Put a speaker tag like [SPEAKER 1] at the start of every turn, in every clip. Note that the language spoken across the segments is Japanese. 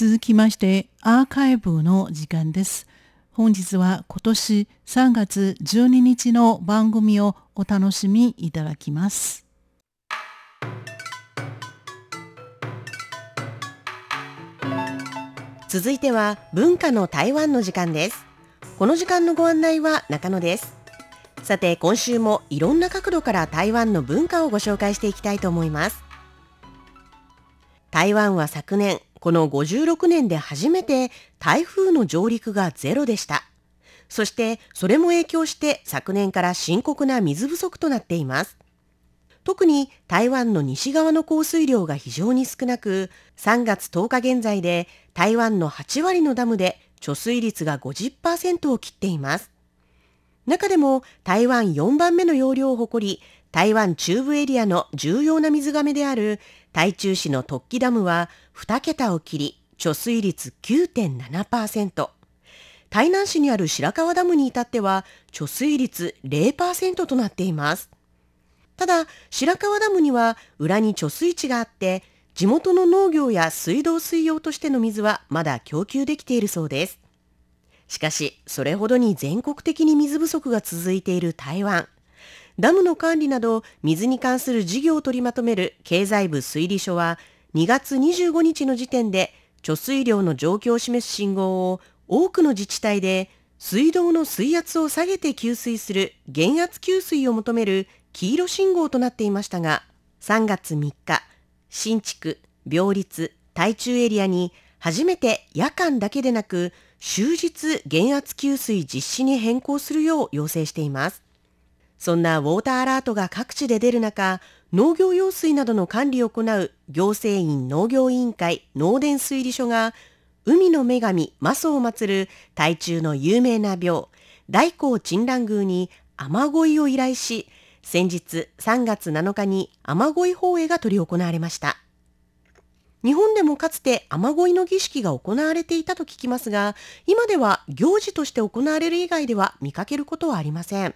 [SPEAKER 1] 続きましてアーカイブの時間です。本日は今年3月12日の番組をお楽しみいただきます。
[SPEAKER 2] 続いては文化の台湾の時間です。この時間のご案内は中野です。さて今週もいろんな角度から台湾の文化をご紹介していきたいと思います。台湾は昨年この56年で初めて台風の上陸がゼロでした。そしてそれも影響して昨年から深刻な水不足となっています。特に台湾の西側の降水量が非常に少なく、3月10日現在で台湾の8割のダムで貯水率が50%を切っています。中でも台湾4番目の容量を誇り、台湾中部エリアの重要な水がめである台中市の突起ダムは2桁を切り、貯水率9.7%。台南市にある白川ダムに至っては貯水率0%となっています。ただ、白川ダムには裏に貯水池があって、地元の農業や水道水用としての水はまだ供給できているそうです。しかし、それほどに全国的に水不足が続いている台湾。ダムの管理など水に関する事業を取りまとめる経済部推理書は2月25日の時点で貯水量の状況を示す信号を多くの自治体で水道の水圧を下げて給水する減圧給水を求める黄色信号となっていましたが3月3日新築病立台中エリアに初めて夜間だけでなく終日減圧給水実施に変更するよう要請しています。そんなウォーターアラートが各地で出る中、農業用水などの管理を行う行政院農業委員会農電推理所が、海の女神マソを祀る台中の有名な廟、大光鎮蘭宮に雨乞いを依頼し、先日3月7日に雨乞い法会が執り行われました。日本でもかつて雨乞いの儀式が行われていたと聞きますが、今では行事として行われる以外では見かけることはありません。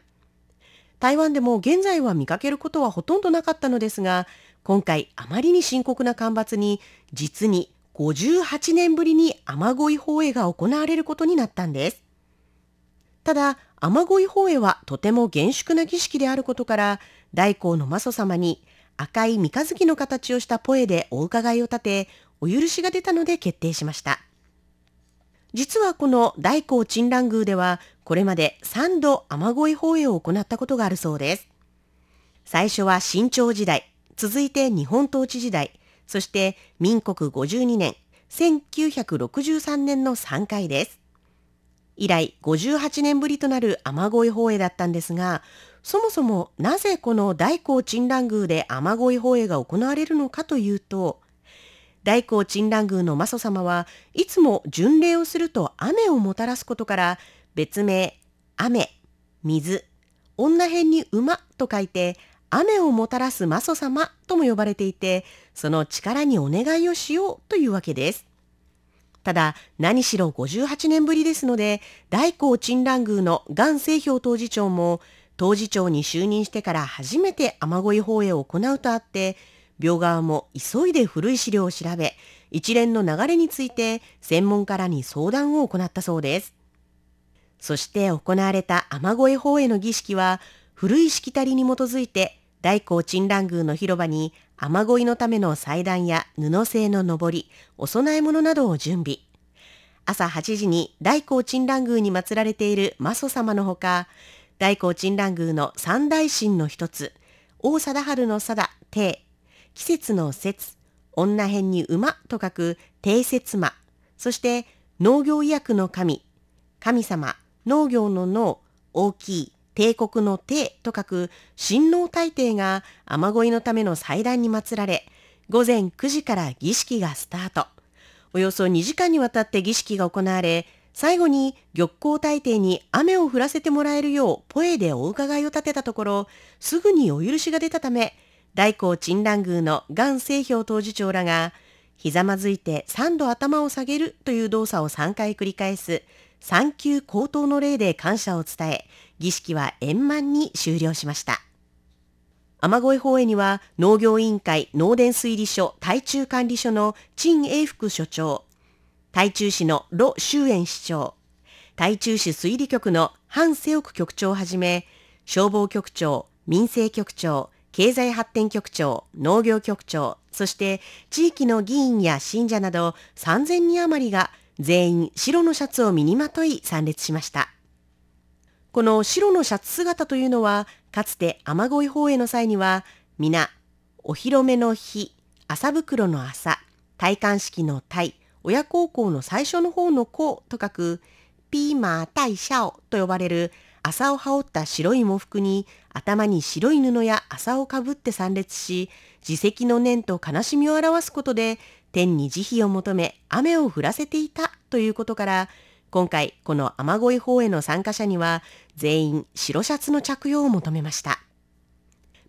[SPEAKER 2] 台湾でも現在は見かけることはほとんどなかったのですが、今回あまりに深刻な干ばつに、実に58年ぶりに雨乞い放映が行われることになったんです。ただ、雨乞い放映はとても厳粛な儀式であることから、大光の祖様に赤い三日月の形をしたポエでお伺いを立て、お許しが出たので決定しました。実はこの大光鎮蘭宮では、これまで3度雨乞い放映を行ったことがあるそうです。最初は清朝時代、続いて日本統治時代、そして民国52年、1963年の3回です。以来58年ぶりとなる雨乞い放映だったんですが、そもそもなぜこの大光鎮蘭宮で雨乞い放映が行われるのかというと、大光鎮蘭宮の祖様はいつも巡礼をすると雨をもたらすことから別名雨、水、女編に馬と書いて雨をもたらす祖様とも呼ばれていてその力にお願いをしようというわけです。ただ何しろ58年ぶりですので大光鎮蘭宮の元清氷当時長も当時長に就任してから初めて雨乞い放映を行うとあって病側も急いで古い資料を調べ、一連の流れについて専門家らに相談を行ったそうです。そして行われた雨乞い法への儀式は、古いしきたりに基づいて、大光鎮蘭宮の広場に雨乞いのための祭壇や布製ののぼり、お供え物などを準備。朝8時に大光鎮蘭宮に祀られているマソ様のほか、大光鎮蘭宮の三大神の一つ、王貞治の貞、帝、季節の節、女編に馬と書く定節馬、そして農業医薬の神、神様、農業の農、大きい、帝国の帝と書く神農大帝が雨乞いのための祭壇に祀られ、午前9時から儀式がスタート。およそ2時間にわたって儀式が行われ、最後に玉光大帝に雨を降らせてもらえるようポエでお伺いを立てたところ、すぐにお許しが出たため、大光鎮蘭宮の元清氷当時長らが、ひざまずいて3度頭を下げるという動作を3回繰り返す、三級高等の礼で感謝を伝え、儀式は円満に終了しました。雨乞い法営には農業委員会農電推理所台中管理所の陳英福所長、台中市の盧修園市長、台中市水利局の韓世奥局長をはじめ、消防局長、民生局長、経済発展局長、農業局長、そして地域の議員や信者など3000人余りが全員白のシャツを身にまとい参列しました。この白のシャツ姿というのは、かつて雨乞い放映の際には、皆、お披露目の日、朝袋の朝、戴冠式の戴、親孝行の最初の方の子と書く、ピーマー大シャオと呼ばれる麻を羽織った白い喪服に頭に白い布や麻をかぶって参列し、自責の念と悲しみを表すことで天に慈悲を求め雨を降らせていたということから、今回この雨乞い法への参加者には全員白シャツの着用を求めました。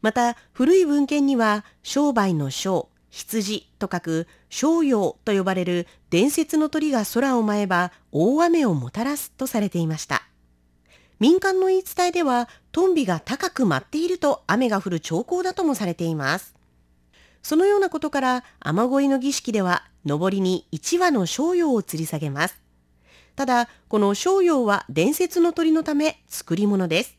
[SPEAKER 2] また古い文献には商売の商、羊と書く商用と呼ばれる伝説の鳥が空を舞えば大雨をもたらすとされていました。民間の言い伝えではトンビが高く舞っていると雨が降る兆候だともされています。そのようなことから雨乞いの儀式では上りに1羽の商用を吊り下げます。ただ、この商用は伝説の鳥のため作り物です。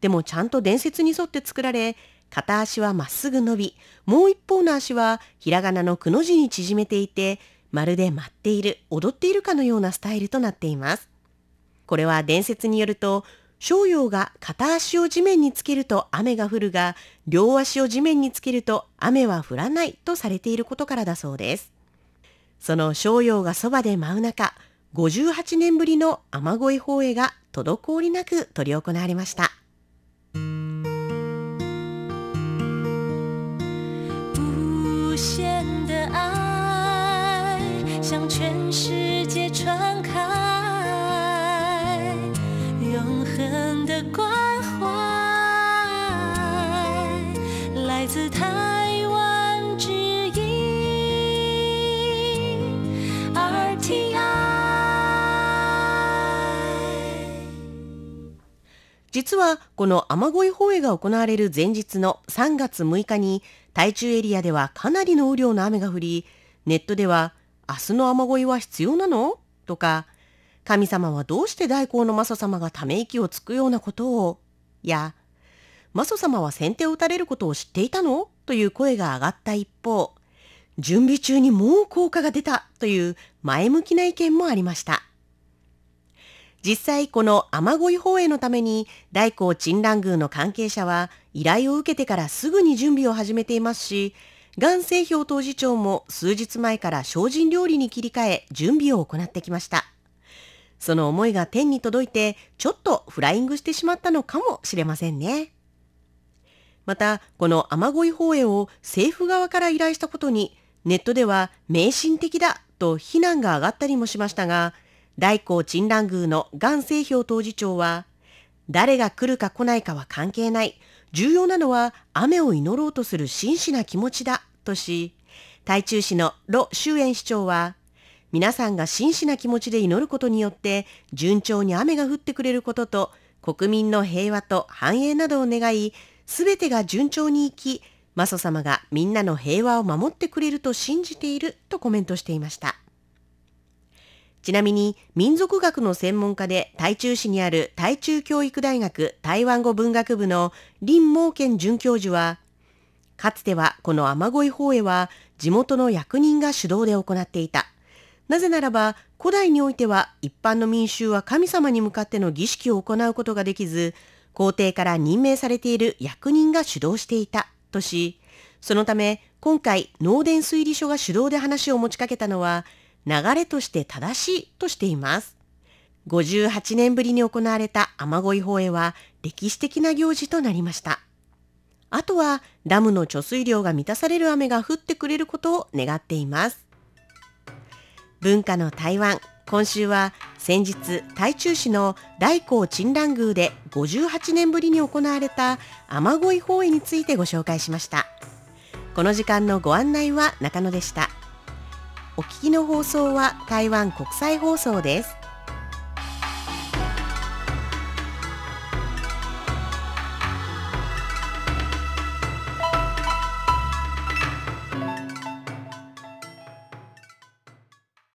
[SPEAKER 2] でもちゃんと伝説に沿って作られ、片足はまっすぐ伸び、もう一方の足はひらがなのくの字に縮めていて、まるで舞っている、踊っているかのようなスタイルとなっています。これは伝説によると、商用が片足を地面につけると雨が降るが、両足を地面につけると雨は降らないとされていることからだそうです。その商用がそばで舞う中、58年ぶりの雨乞い放映が滞りなく執り行われました。実はこの雨乞い放映が行われる前日の3月6日に台中エリアではかなりの雨量の雨が降り、ネットでは明日の雨乞いは必要なの？とか、神様はどうして大光のマソ様がため息をつくようなことを、や、マソ様は先手を打たれることを知っていたの？という声が上がった一方、準備中にもう効果が出たという前向きな意見もありました。実際この雨乞い放映のために大光鎮蘭宮の関係者は依頼を受けてからすぐに準備を始めていますし、元清氷当時長も数日前から精進料理に切り替え準備を行ってきました。その思いが天に届いてちょっとフライングしてしまったのかもしれませんね。また、この雨乞い放映を政府側から依頼したことにネットでは迷信的だと非難が上がったりもしましたが、大光鎮蘭宮の元清氷当時長は、誰が来るか来ないかは関係ない。重要なのは雨を祈ろうとする真摯な気持ちだ。とし、台中市の盧修園市長は、皆さんが真摯な気持ちで祈ることによって順調に雨が降ってくれることと国民の平和と繁栄などを願い、すべてが順調にいき、マソ様がみんなの平和を守ってくれると信じているとコメントしていました。ちなみに民族学の専門家で台中市にある台中教育大学台湾語文学部の林猛健准教授は、かつてはこの雨乞い法会は地元の役人が主導で行っていた。なぜならば古代においては一般の民衆は神様に向かっての儀式を行うことができず、皇帝から任命されている役人が主導していたとし、そのため今回農電推理所が主導で話を持ちかけたのは流れとして正しいとしています。58年ぶりに行われた雨乞い放映は歴史的な行事となりました。あとはダムの貯水量が満たされる雨が降ってくれることを願っています。文化の台湾、今週は先日台中市の大光鎮蘭宮で58年ぶりに行われた雨乞い放映についてご紹介しました。この時間のご案内は中野でした。お聞きの放送は台湾国際放送です。